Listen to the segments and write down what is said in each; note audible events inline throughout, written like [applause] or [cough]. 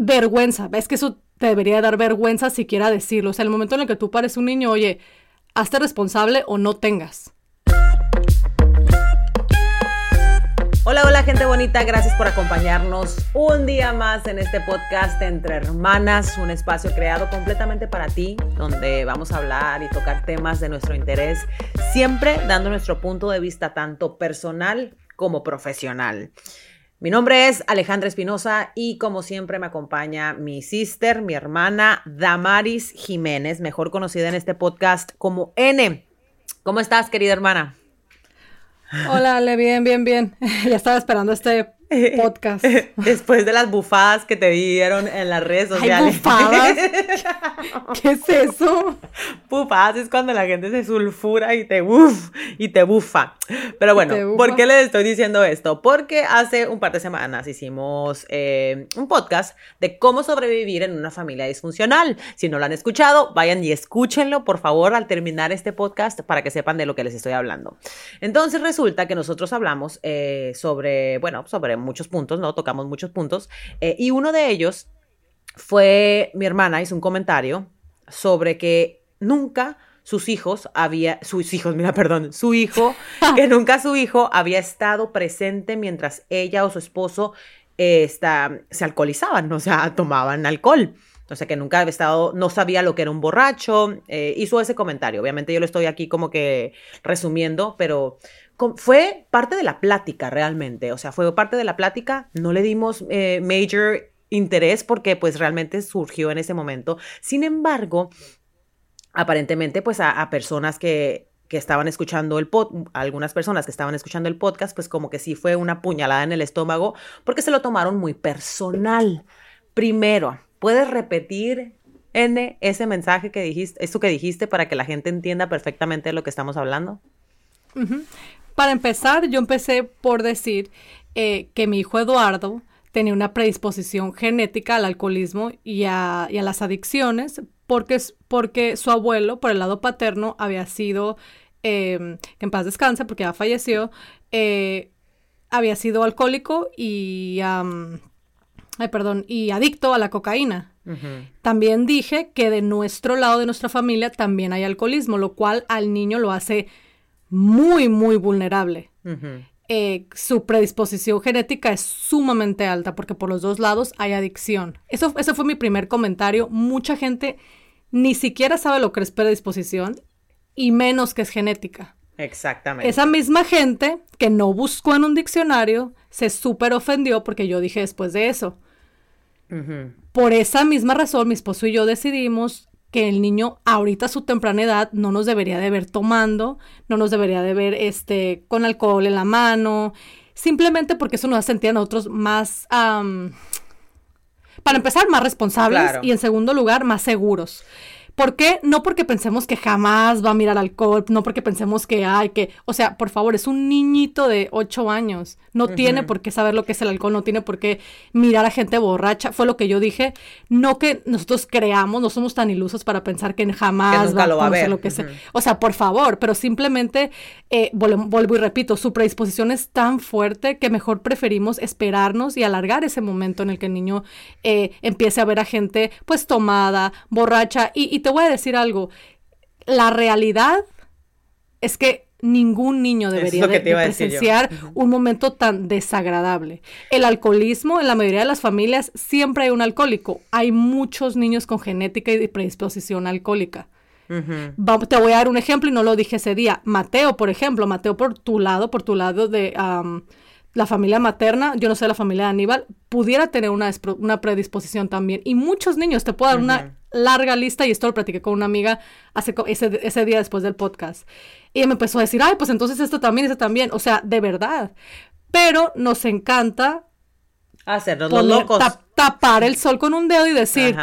vergüenza. Es que eso te debería dar vergüenza siquiera decirlo. O sea, el momento en el que tú pares un niño, oye, hazte responsable o no tengas. Hola, hola gente bonita, gracias por acompañarnos un día más en este podcast entre hermanas, un espacio creado completamente para ti, donde vamos a hablar y tocar temas de nuestro interés, siempre dando nuestro punto de vista tanto personal como profesional. Mi nombre es Alejandra Espinosa y como siempre me acompaña mi sister, mi hermana Damaris Jiménez, mejor conocida en este podcast como N. ¿Cómo estás, querida hermana? Hola, Ale, bien, bien, bien. [laughs] ya estaba esperando este podcast. [laughs] Después de las bufadas que te dieron en las redes sociales. bufadas? [laughs] ¿Qué es eso? Bufadas es cuando la gente se sulfura y te uf, y te bufa. Pero bueno, ¿por qué les estoy diciendo esto? Porque hace un par de semanas hicimos eh, un podcast de cómo sobrevivir en una familia disfuncional. Si no lo han escuchado, vayan y escúchenlo, por favor, al terminar este podcast para que sepan de lo que les estoy hablando. Entonces resulta que nosotros hablamos eh, sobre, bueno, sobre muchos puntos, ¿no? Tocamos muchos puntos. Eh, y uno de ellos fue, mi hermana hizo un comentario sobre que nunca sus hijos había, sus hijos, mira, perdón, su hijo, [laughs] que nunca su hijo había estado presente mientras ella o su esposo eh, está, se alcoholizaban, o sea, tomaban alcohol. O sea, que nunca había estado, no sabía lo que era un borracho. Eh, hizo ese comentario. Obviamente yo lo estoy aquí como que resumiendo, pero fue parte de la plática realmente, o sea, fue parte de la plática, no le dimos eh, major interés porque pues realmente surgió en ese momento. Sin embargo, aparentemente pues a, personas que, que estaban escuchando el podcast, algunas personas que estaban escuchando el podcast, pues como que sí fue una puñalada en el estómago porque se lo tomaron muy personal. Primero, ¿puedes repetir N ese mensaje que dijiste, esto que dijiste para que la gente entienda perfectamente de lo que estamos hablando? Para empezar, yo empecé por decir eh, que mi hijo Eduardo tenía una predisposición genética al alcoholismo y a, las adicciones, porque, porque su abuelo, por el lado paterno, había sido, em, en paz descanse, porque ya falleció, eh, había sido alcohólico y, ay, perdón, y adicto a la cocaína. También dije que de nuestro lado de nuestra familia también hay alcoholismo, lo cual al niño lo hace muy, muy vulnerable. Eh, su predisposición genética es sumamente alta porque por los dos lados hay adicción. Eso, ese fue mi primer comentario. Mucha gente ni siquiera sabe lo que es predisposición y menos que es genética. Exactamente. Esa misma gente que no buscó en un diccionario se súper ofendió porque yo dije después de eso. Por esa misma razón, mi esposo y yo decidimos que el niño ahorita a su temprana edad no nos debería de ver tomando, no nos debería de ver este, con alcohol en la mano, simplemente porque eso nos hace sentir a nosotros más, para empezar, más responsables y en segundo lugar, más seguros. ¿Por qué? No porque pensemos que jamás va a mirar alcohol, no porque pensemos que hay que, o sea, por favor, es un niñito de 8 años, no tiene por qué saber lo que es el alcohol, no tiene por qué mirar a gente borracha, fue lo que yo dije, no que nosotros creamos, no somos tan ilusos para pensar que jamás va, a ver lo que sea. O sea, por favor, pero simplemente, eh, vuelvo y repito, su predisposición es tan fuerte que mejor preferimos esperarnos y alargar ese momento en el que el niño eh, empiece a ver a gente pues tomada, borracha y, y te voy a decir algo, la realidad es que ningún niño debería de, presenciar un momento tan desagradable. El alcoholismo, en la mayoría de las familias, siempre hay un alcohólico. Hay muchos niños con genética y predisposición alcohólica. te voy a dar un ejemplo y no lo dije ese día. Mateo, por ejemplo, Mateo por tu lado, por tu lado de la familia materna, yo no sé la familia de Aníbal, pudiera tener una, una predisposición también. Y muchos niños, te puedo dar una larga lista y esto lo platiqué con una amiga hace, ese, ese día después del podcast. Y ella me empezó a decir, ay, pues entonces esto también, esto también. O sea, de verdad. Pero nos encanta hacernos los locos. tapar el sol con un dedo y decir,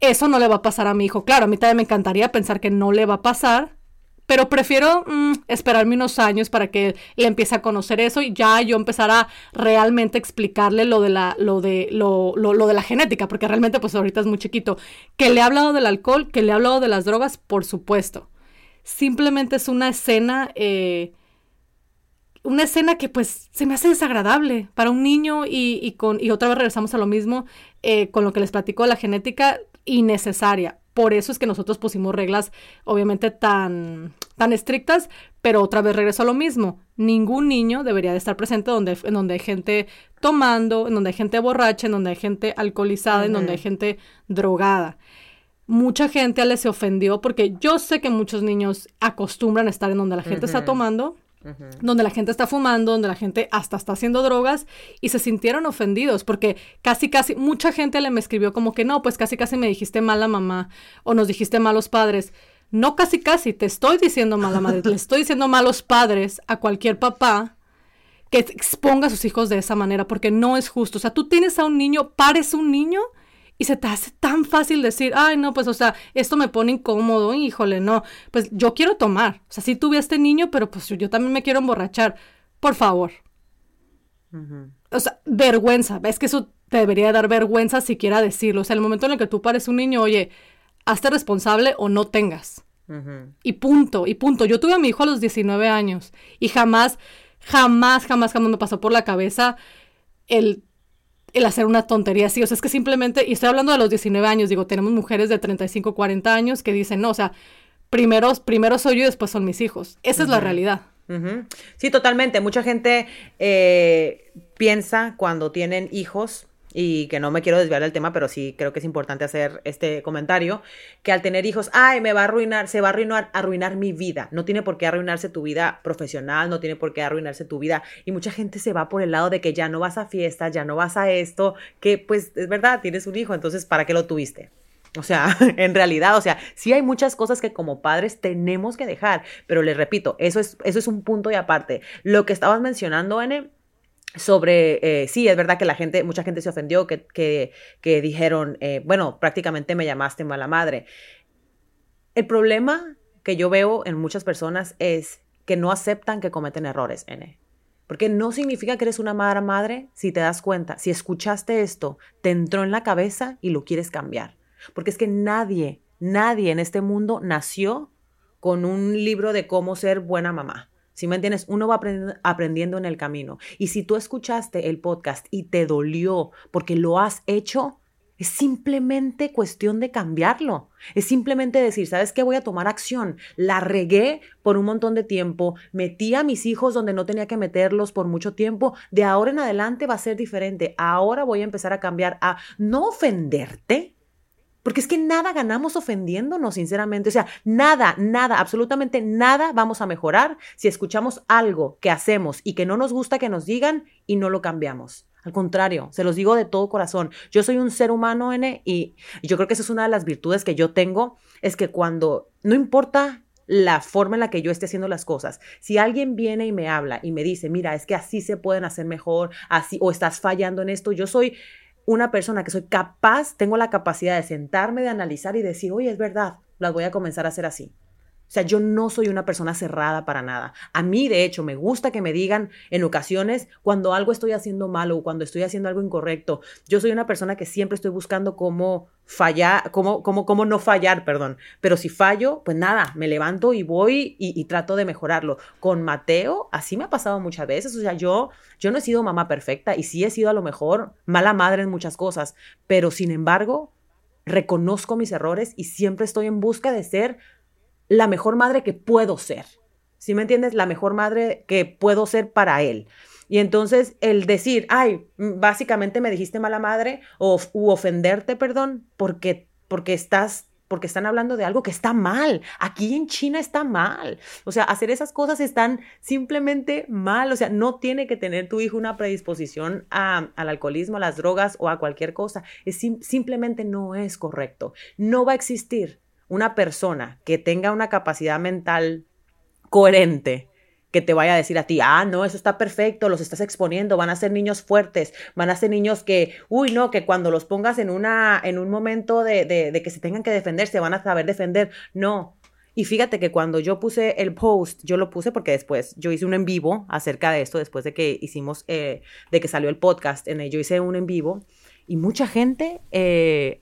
eso no le va a pasar a mi hijo. Claro, a mí también me encantaría pensar que no le va a pasar, pero prefiero mm, esperarme unos años para que le empiece a conocer eso y ya yo empezar a realmente explicarle lo de la, lo de, lo, lo, de la genética, porque realmente pues ahorita es muy chiquito. Que le he hablado del alcohol, que le he hablado de las drogas, por supuesto. Simplemente es una escena eh, una escena que pues se me hace desagradable para un niño y, con, y otra vez regresamos a lo mismo eh, con lo que les platico de la genética innecesaria. Por eso es que nosotros pusimos reglas obviamente tan, tan estrictas, pero otra vez regreso a lo mismo. Ningún niño debería de estar presente donde, en donde hay gente tomando, en donde hay gente borracha, en donde hay gente alcoholizada, en donde hay gente drogada. Mucha gente le se ofendió porque yo sé que muchos niños acostumbran a estar en donde la gente está tomando donde la gente está fumando, donde la gente hasta está haciendo drogas y se sintieron ofendidos porque casi, casi, mucha gente le me escribió como que no, pues casi, casi me dijiste mala mamá o nos dijiste malos padres. No casi, casi, te estoy diciendo mala madre, le estoy diciendo malos padres a cualquier papá que exponga a sus hijos de esa manera porque no es justo. O sea, tú tienes a un niño, pares un niño y se te hace tan fácil decir, ay, no, pues, o sea, esto me pone incómodo, híjole, no, pues yo quiero tomar. O sea, sí tuve a este niño, pero pues yo también me quiero emborrachar. Por favor. O sea, vergüenza. Es que eso te debería dar vergüenza siquiera decirlo. O sea, el momento en el que tú pares un niño, oye, hazte responsable o no tengas. Y punto, y punto. Yo tuve a mi hijo a los 19 años y jamás, jamás, jamás, jamás me pasó por la cabeza el el hacer una tontería así. O sea, es que simplemente, y estoy hablando de los 19 años, digo, tenemos mujeres de 35, 40 años que dicen, no, o sea, primero, primero soy yo y después son mis hijos. Esa es la realidad. Sí, totalmente. Mucha gente eh, piensa cuando tienen hijos y que no me quiero desviar del tema, pero sí creo que es importante hacer este comentario, que al tener hijos, ay, me va a arruinar, se va a arruinar, arruinar mi vida. No tiene por qué arruinarse tu vida profesional, no tiene por qué arruinarse tu vida. Y mucha gente se va por el lado de que ya no vas a fiestas, ya no vas a esto, que pues es verdad, tienes un hijo, entonces, ¿para qué lo tuviste? O sea, [laughs] en realidad, o sea, sí hay muchas cosas que como padres tenemos que dejar, pero les repito, eso es, eso es un punto y aparte. Lo que estabas mencionando, N, sobre, eh, sí, es verdad que la gente, mucha gente se ofendió, que, que, dijeron, eh, bueno, prácticamente me llamaste mala madre. El problema que yo veo en muchas personas es que no aceptan que cometen errores, N. Porque no significa que eres una mala madre si te das cuenta, si escuchaste esto, te entró en la cabeza y lo quieres cambiar. Porque es que nadie, nadie en este mundo nació con un libro de cómo ser buena mamá. Si me entiendes, uno va aprendiendo en el camino. Y si tú escuchaste el podcast y te dolió porque lo has hecho, es simplemente cuestión de cambiarlo. Es simplemente decir, ¿sabes qué? Voy a tomar acción. La regué por un montón de tiempo. Metí a mis hijos donde no tenía que meterlos por mucho tiempo. De ahora en adelante va a ser diferente. Ahora voy a empezar a cambiar a no ofenderte, porque es que nada ganamos ofendiéndonos, sinceramente. O sea, nada, nada, absolutamente nada vamos a mejorar si escuchamos algo que hacemos y que no nos gusta que nos digan y no lo cambiamos. Al contrario, se los digo de todo corazón. Yo soy un ser humano, N, y yo creo que esa es una de las virtudes que yo tengo, es que cuando, no importa la forma en la que yo esté haciendo las cosas. Si alguien viene y me habla y me dice, mira, es que así se pueden hacer mejor, así, o estás fallando en esto, yo soy una persona que soy capaz, tengo la capacidad de sentarme, de analizar y decir, oye, es verdad, las voy a comenzar a hacer así. O sea, yo no soy una persona cerrada para nada. A mí, de hecho, me gusta que me digan en ocasiones cuando algo estoy haciendo mal o cuando estoy haciendo algo incorrecto. Yo soy una persona que siempre estoy buscando cómo fallar, cómo, cómo, cómo no fallar, perdón. Pero si fallo, pues nada, me levanto y voy y, trato de mejorarlo. Con Mateo, así me ha pasado muchas veces. O sea, yo, yo no he sido mamá perfecta y sí he sido a lo mejor mala madre en muchas cosas. Pero sin embargo, reconozco mis errores y siempre estoy en busca de ser la mejor madre que puedo ser. ¿Sí me entiendes? La mejor madre que puedo ser para él. Y entonces el decir, ay, básicamente me dijiste mala madre o u ofenderte, perdón, porque, porque estás porque están hablando de algo que está mal. Aquí en China está mal. O sea, hacer esas cosas están simplemente mal. O sea, no tiene que tener tu hijo una predisposición al alcoholismo, a las drogas o a cualquier cosa. Simplemente no es correcto. No va a existir una persona que tenga una capacidad mental coherente, que te vaya a decir a ti, ah, no, eso está perfecto, los estás exponiendo, van a ser niños fuertes, van a ser niños que, uy, no, que cuando los pongas en, una, en un momento de, de, que se tengan que defender, se van a saber defender. No. Y fíjate que cuando yo puse el post, yo lo puse porque después yo hice un en vivo acerca de esto, después de que hicimos, eh, de que salió el podcast, en el, yo hice un en vivo y mucha gente eh,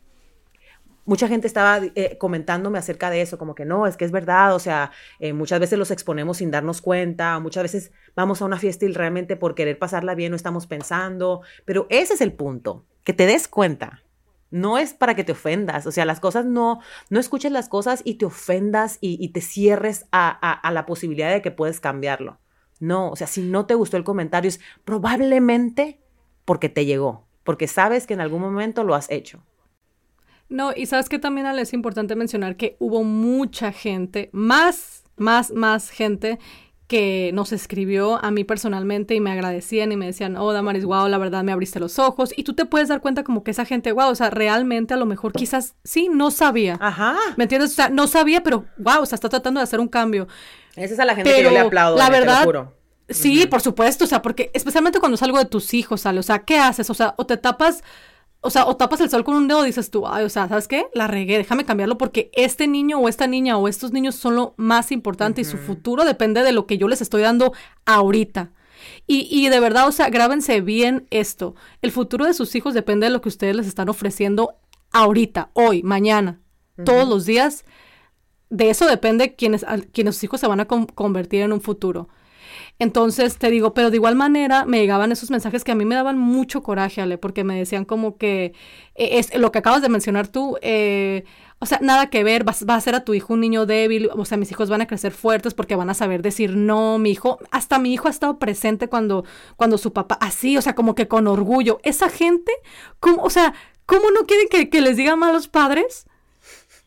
mucha gente estaba eh, comentándome acerca de eso, como que no, es que es verdad, o sea, eh, muchas veces los exponemos sin darnos cuenta, muchas veces vamos a una fiesta y realmente por querer pasarla bien no estamos pensando, pero ese es el punto, que te des cuenta. No es para que te ofendas, o sea, las cosas no, no escuches las cosas y te ofendas y, te cierres a, a la posibilidad de que puedes cambiarlo. No, o sea, si no te gustó el comentario es probablemente porque te llegó, porque sabes que en algún momento lo has hecho. No, y sabes que también es importante mencionar que hubo mucha gente, más, más, más gente que nos escribió a mí personalmente y me agradecían y me decían, oh, Damaris, wow, la verdad me abriste los ojos. Y tú te puedes dar cuenta como que esa gente, wow, o sea, realmente a lo mejor quizás sí, no sabía. Ajá. ¿Me entiendes? O sea, no sabía, pero wow, o sea, está tratando de hacer un cambio. Esa es a la gente que yo le aplaudo. La verdad, Sí, por supuesto, o sea, porque especialmente cuando es algo de tus hijos, sale, o sea, ¿qué haces? O sea, o te tapas o sea, o tapas el sol con un dedo y dices tú, ay, o sea, ¿sabes qué? La regué, déjame cambiarlo porque este niño o esta niña o estos niños son lo más importante y su futuro depende de lo que yo les estoy dando ahorita. Y, y, de verdad, o sea, grábense bien esto. El futuro de sus hijos depende de lo que ustedes les están ofreciendo ahorita, hoy, mañana, todos los días. De eso depende quiénes, quienes sus hijos se van a convertir en un futuro. Entonces te digo, pero de igual manera me llegaban esos mensajes que a mí me daban mucho coraje, Ale, porque me decían como que e, es lo que acabas de mencionar tú, eh, o sea, nada que ver, va, a ser a tu hijo un niño débil, o sea, mis hijos van a crecer fuertes porque van a saber decir no, mi hijo, hasta mi hijo ha estado presente cuando, cuando su papá, así, o sea, como que con orgullo. Esa gente, ¿cómo, o sea, ¿cómo no quieren que, que les digan malos padres?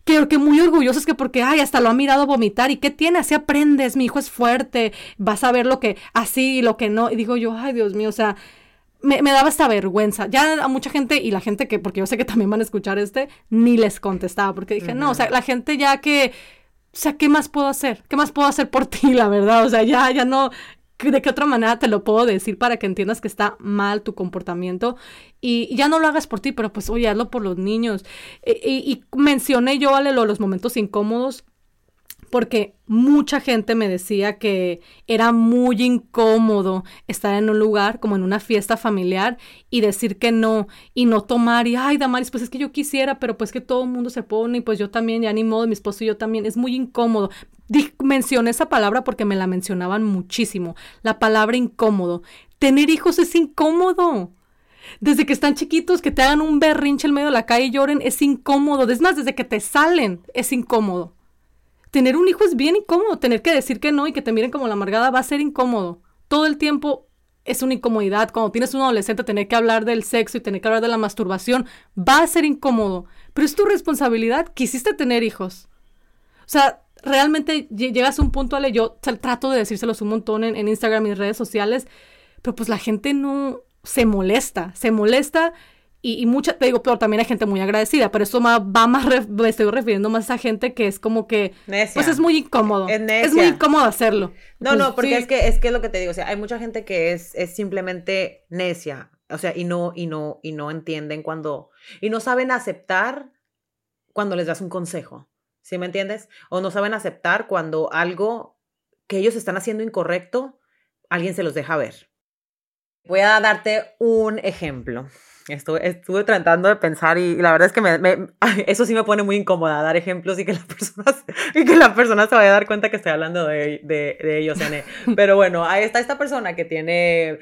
Que, que muy orgullosos que porque, ay, hasta lo ha mirado vomitar. ¿Y qué tiene? Así aprendes, mi hijo es fuerte, vas a ver lo que así y lo que no. Y digo yo, ay, Dios mío, o sea, me, daba esta vergüenza. Ya a mucha gente y la gente que, porque yo sé que también van a escuchar este, ni les contestaba, porque dije, no, o sea, la gente ya que, o sea, ¿qué más puedo hacer? ¿Qué más puedo hacer por ti, la verdad? O sea, ya, ya no, ¿de qué otra manera te lo puedo decir para que entiendas que está mal tu comportamiento? Y, ya no lo hagas por ti, pero pues oye, hazlo por los niños. E, y, mencioné yo, vale, los momentos incómodos porque mucha gente me decía que era muy incómodo estar en un lugar como en una fiesta familiar y decir que no y no tomar y ay Damaris pues es que yo quisiera pero pues que todo el mundo se pone y pues yo también ya ni modo mi esposo y yo también es muy incómodo mencioné esa palabra porque me la mencionaban muchísimo la palabra incómodo tener hijos es incómodo desde que están chiquitos, que te hagan un berrinche en medio de la calle y lloren, es incómodo. Es más, desde que te salen, es incómodo tener un hijo es bien incómodo, tener que decir que no y que te miren como la amargada va a ser incómodo. Todo el tiempo es una incomodidad. Cuando tienes un adolescente, tener que hablar del sexo y tener que hablar de la masturbación va a ser incómodo. Pero es tu responsabilidad. Quisiste tener hijos. O sea, realmente llegas a un punto, Ale, yo trato de decírselos un montón en, en Instagram y redes sociales, pero pues la gente no se molesta, se molesta y, y, mucha, te digo, pero también hay gente muy agradecida, pero eso va, más, me estoy refiriendo más a gente que es como que, pues es muy incómodo. Es, muy incómodo hacerlo. No, pues, no, porque es que es que es lo que te digo, o sea, hay mucha gente que es, es simplemente necia, o sea, y no, y no, y no entienden cuando, y no saben aceptar cuando les das un consejo, ¿sí me entiendes? O no saben aceptar cuando algo que ellos están haciendo incorrecto, alguien se los deja ver. Voy a darte un ejemplo. Estuve, estuve tratando de pensar y, la verdad es que me, eso sí me pone muy incómoda dar ejemplos y que las [laughs] personas y que la persona se vaya a dar cuenta que estoy hablando de, de, de ellos. [laughs] Pero bueno, ahí está esta persona que tiene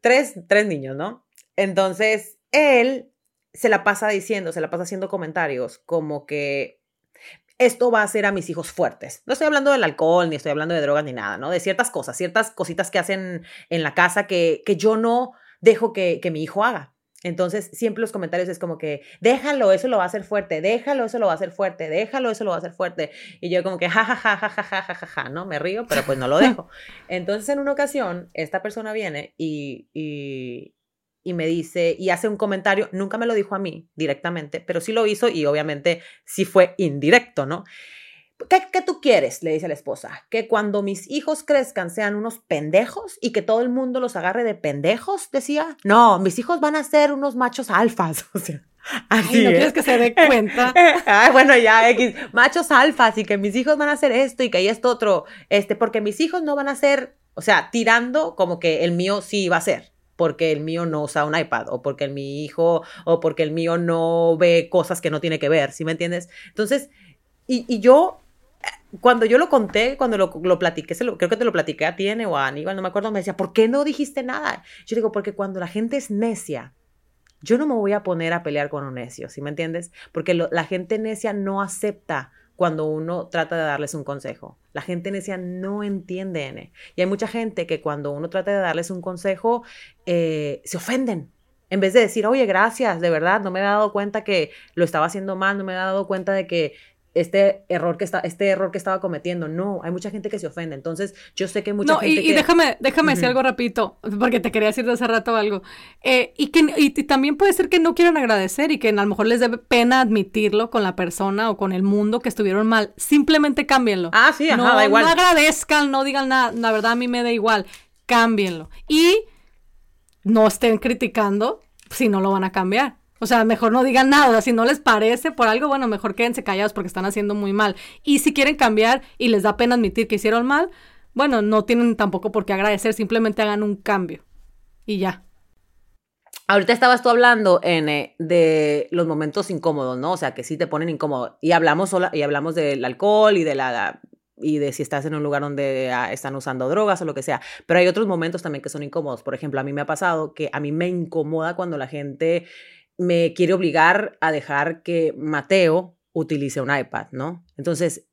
tres, tres niños, ¿no? Entonces, él se la pasa diciendo, se la pasa haciendo comentarios como que esto va a hacer a mis hijos fuertes. No estoy hablando del alcohol, ni estoy hablando de drogas, ni nada, ¿no? De ciertas cosas, ciertas cositas que hacen en la casa que, que yo no dejo que, que mi hijo haga. Entonces, siempre los comentarios es como que, déjalo, eso lo va a hacer fuerte, déjalo, eso lo va a hacer fuerte, déjalo, eso lo va a hacer fuerte. Y yo como que, ja, ja, ja, ja, ja, ja, ja, ja, ja, ¿no? Me río, pero pues no lo [laughs] dejo. Entonces, en una ocasión, esta persona viene y, y, y me dice, y hace un comentario, nunca me lo dijo a mí directamente, pero sí lo hizo y obviamente sí fue indirecto, ¿no? ¿Qué, tú quieres? Le dice la esposa. Que cuando mis hijos crezcan sean unos pendejos y que todo el mundo los agarre de pendejos, decía. No, mis hijos van a ser unos machos alfas. [laughs] O sea, así. no quieres que se dé [laughs] cuenta. Ay, bueno, ya, X. Machos alfas y que mis hijos van a hacer esto y que hay esto otro. Este, porque mis hijos no van a ser, o sea, tirando como que el mío sí va a ser. Porque el mío no usa un iPad o porque el, mi hijo o porque el mío no ve cosas que no tiene que ver, ¿sí me entiendes? Entonces, y, y yo, cuando yo lo conté, cuando lo, lo platiqué, se lo, creo que te lo platiqué a ti o a Aníbal, no me acuerdo, me decía, ¿por qué no dijiste nada? Yo digo, porque cuando la gente es necia, yo no me voy a poner a pelear con un necio, ¿sí me entiendes? Porque la gente necia no acepta cuando uno trata de darles un consejo. La gente necia no entiende. N. Y hay mucha gente que cuando uno trata de darles un consejo, eh, se ofenden. En vez de decir, oye, gracias, de verdad, no me he dado cuenta que lo estaba haciendo mal, no me he dado cuenta de que este error que está, este error que estaba cometiendo. No, hay mucha gente que se ofende. Entonces, yo sé que mucha gente. Y, y déjame, déjame decir algo rapidito, porque te quería decir de hace rato algo. Eh, y que y, también puede ser que no quieran agradecer y que a lo mejor les dé pena admitirlo con la persona o con el mundo que estuvieron mal. Simplemente cámbienlo. Ah, sí, ajá, no, da igual. No agradezcan, no digan nada. La verdad, a mí me da igual. Cámbienlo. Y no estén criticando si no lo van a cambiar. O sea, mejor no digan nada. Si no les parece por algo, bueno, mejor quédense callados porque están haciendo muy mal. Y si quieren cambiar y les da pena admitir que hicieron mal, bueno, no tienen tampoco por qué agradecer, simplemente hagan un cambio. Y ya. Ahorita estabas tú hablando N, de los momentos incómodos, ¿no? O sea, que sí te ponen incómodo. Y hablamos, sola, y hablamos del alcohol y de la y de si estás en un lugar donde ah, están usando drogas o lo que sea. Pero hay otros momentos también que son incómodos. Por ejemplo, a mí me ha pasado que a mí me incomoda cuando la gente me quiere obligar a dejar que Mateo utilice un iPad, ¿no? Entonces,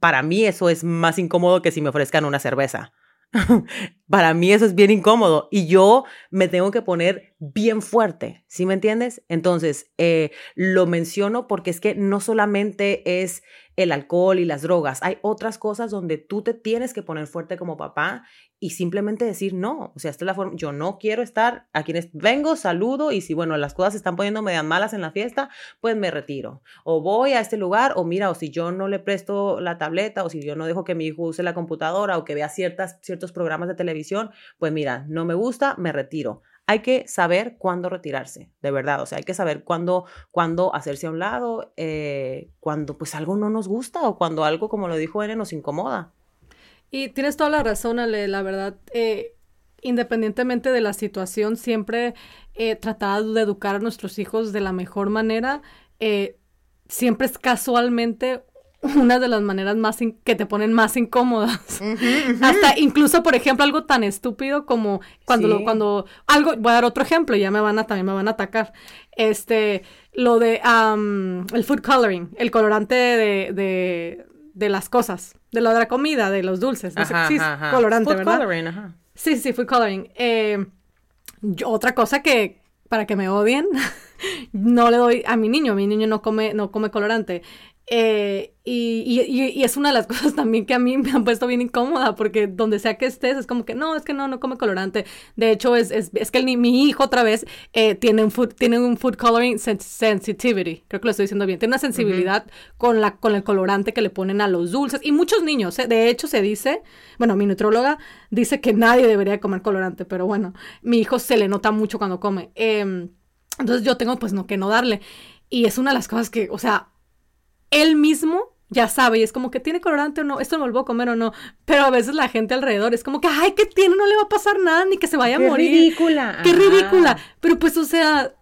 para mí eso es más incómodo que si me ofrezcan una cerveza. [laughs] para mí eso es bien incómodo y yo me tengo que poner bien fuerte, ¿sí me entiendes? Entonces, eh, lo menciono porque es que no solamente es el alcohol y las drogas. Hay otras cosas donde tú te tienes que poner fuerte como papá y simplemente decir no. O sea, esta es la forma. Yo no quiero estar a quienes vengo, saludo y si, bueno, las cosas se están poniendo medio malas en la fiesta, pues me retiro. O voy a este lugar, o mira, o si yo no le presto la tableta, o si yo no dejo que mi hijo use la computadora o que vea ciertas, ciertos programas de televisión, pues mira, no me gusta, me retiro hay que saber cuándo retirarse, de verdad. O sea, hay que saber cuándo, cuándo hacerse a un lado, eh, cuando pues algo no nos gusta o cuando algo, como lo dijo Ene, nos incomoda. Y tienes toda la razón, Ale, la verdad. Eh, independientemente de la situación, siempre eh, tratar de educar a nuestros hijos de la mejor manera. Eh, siempre es casualmente una de las maneras más que te ponen más incómodas. [laughs] Hasta incluso, por ejemplo, algo tan estúpido como cuando lo, cuando algo, voy a dar otro ejemplo, ya me van a también me van a atacar. Este, lo de el food coloring, el colorante de, de, de, las cosas, de lo de la comida, de los dulces. sí, colorante, food Coloring, ajá. Sí, sí, food coloring. Eh, otra cosa que para que me odien, [laughs] no le doy a mi niño, mi niño no come, no come colorante. Eh, y, y, es una de las [laughs] cosas también que a mí me han puesto bien incómoda, porque donde sea que estés, es como que no, es que no, no come colorante. De hecho, es, es, es que el, mi hijo otra vez eh, tiene, un food, tiene un food coloring sensitivity, creo que lo estoy diciendo bien, tiene una sensibilidad con, la, con el colorante que le ponen a los dulces. Y muchos niños, eh, de hecho, se dice, bueno, mi nutróloga dice que nadie debería comer colorante, pero bueno, mi hijo se le nota mucho cuando come. Em, entonces yo tengo pues no que no darle. Y es una de las cosas que, o sea, él mismo ya sabe y es como que tiene colorante o no, esto no lo voy a comer o no, pero a veces la gente alrededor es como que, ay, ¿qué tiene? No le va a pasar nada, ni que se vaya a morir. Qué ridícula. Qué ridícula. Pero pues, o sea,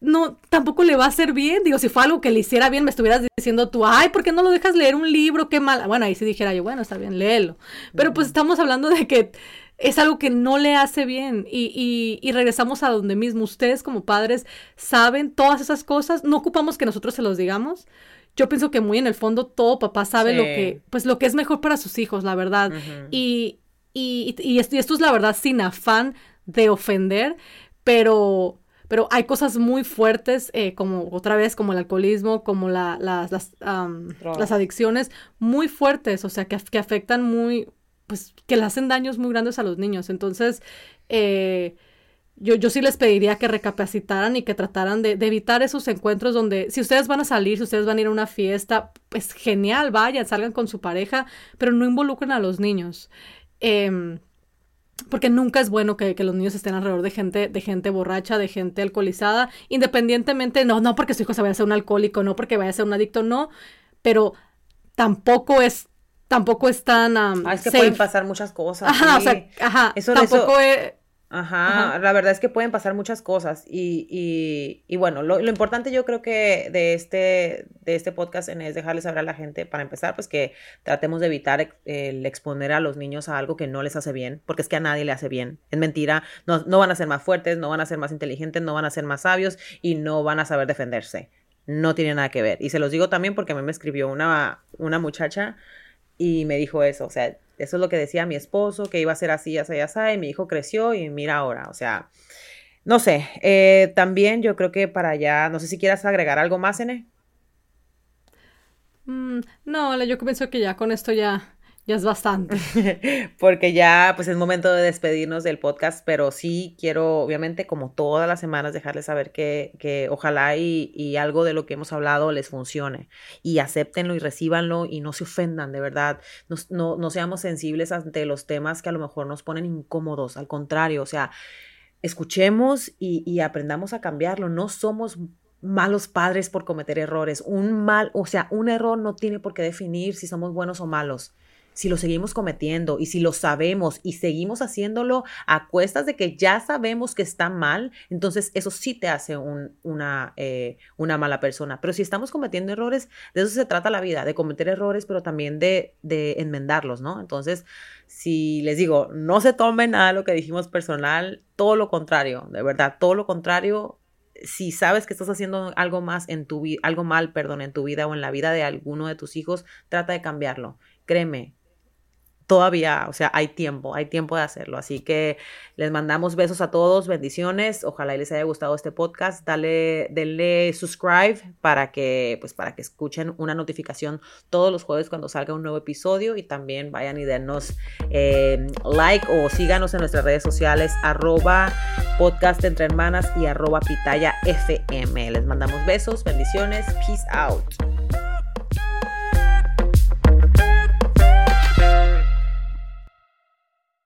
no, tampoco le va a hacer bien. Digo, si fue algo que le hiciera bien, me estuvieras diciendo tú, ay, ¿por qué no lo dejas leer un libro? Qué mal. Bueno, ahí sí dijera yo, bueno, está bien, léelo. Pero pues estamos hablando de que es algo que no le hace bien y, y, y, regresamos a donde mismo. Ustedes como padres saben todas esas cosas, no ocupamos que nosotros se los digamos, yo pienso que muy en el fondo todo papá sabe lo que, pues lo que es mejor para sus hijos, la verdad. y, y, y, esto, es la verdad sin afán de ofender, pero, pero hay cosas muy fuertes, eh, como otra vez, como el alcoholismo, como la, las, las adicciones, muy fuertes, o sea, que, que afectan muy, pues, que le hacen daños muy grandes a los niños. Entonces, eh, yo, yo sí les pediría que recapacitaran y que trataran de, evitar esos encuentros donde si ustedes van a salir, si ustedes van a ir a una fiesta, pues genial, vayan, salgan con su pareja, pero no involucren a los niños. Em, porque nunca es bueno que, los niños estén alrededor de gente, de gente borracha, de gente alcoholizada, independientemente, no, no porque su hijo se vaya a ser un alcohólico, no porque vaya a ser un adicto, no, pero tampoco es, tampoco es tan... ah, es que pueden pasar muchas cosas. Ajá, o sea, ajá, eso, tampoco es Ajá, la verdad es que pueden pasar muchas cosas y, y, bueno, lo, lo, importante yo creo que de este, de este podcast es dejarles saber a la gente, para empezar, pues que tratemos de evitar el exponer a los niños a algo que no les hace bien, porque es que a nadie le hace bien, es mentira, no, no van a ser más fuertes, no van a ser más inteligentes, no van a ser más sabios y no van a saber defenderse, no tiene nada que ver. Y se los digo también porque a mí me escribió una, una muchacha y me dijo eso, o sea, eso es lo que decía mi esposo, que iba a ser así, así, así, y mi hijo creció y mira ahora, o sea, no sé, eh, también yo creo que para allá, no sé si quieras agregar algo más, Ene. Mm, no, yo pienso que ya con esto ya ya es bastante. [laughs] Porque ya pues es momento de despedirnos del podcast, pero sí quiero obviamente como todas las semanas dejarles saber que, que ojalá y, y, algo de lo que hemos hablado les funcione y acéptenlo y recíbanlo y no se ofendan, de verdad. No, no, no seamos sensibles ante los temas que a lo mejor nos ponen incómodos, al contrario, o sea, escuchemos y, y aprendamos a cambiarlo. No somos malos padres por cometer errores. Un mal, o sea, un error no tiene por qué definir si somos buenos o malos si lo seguimos cometiendo y si lo sabemos y seguimos haciéndolo a cuestas de que ya sabemos que está mal, entonces eso sí te hace una, eh, una mala persona. Pero si estamos cometiendo errores, de eso se trata la vida, de cometer errores, pero también de, de enmendarlos, ¿no? Entonces, si les digo, no se tomen nada de lo que dijimos personal, todo lo contrario, de verdad, todo lo contrario, si sabes que estás haciendo algo más en tu algo mal, perdón, en tu vida o en la vida de alguno de tus hijos, trata de cambiarlo. Créeme, todavía, o sea, hay tiempo, hay tiempo de hacerlo. Así que les mandamos besos a todos, bendiciones. Ojalá les haya gustado este podcast. Dale, denle subscribe para que, pues, para que escuchen una notificación todos los jueves cuando salga un nuevo episodio y también vayan y denos eh, like o síganos en nuestras redes sociales arroba podcast entre hermanas y arroba pitaya fm. Les mandamos besos, bendiciones, peace out.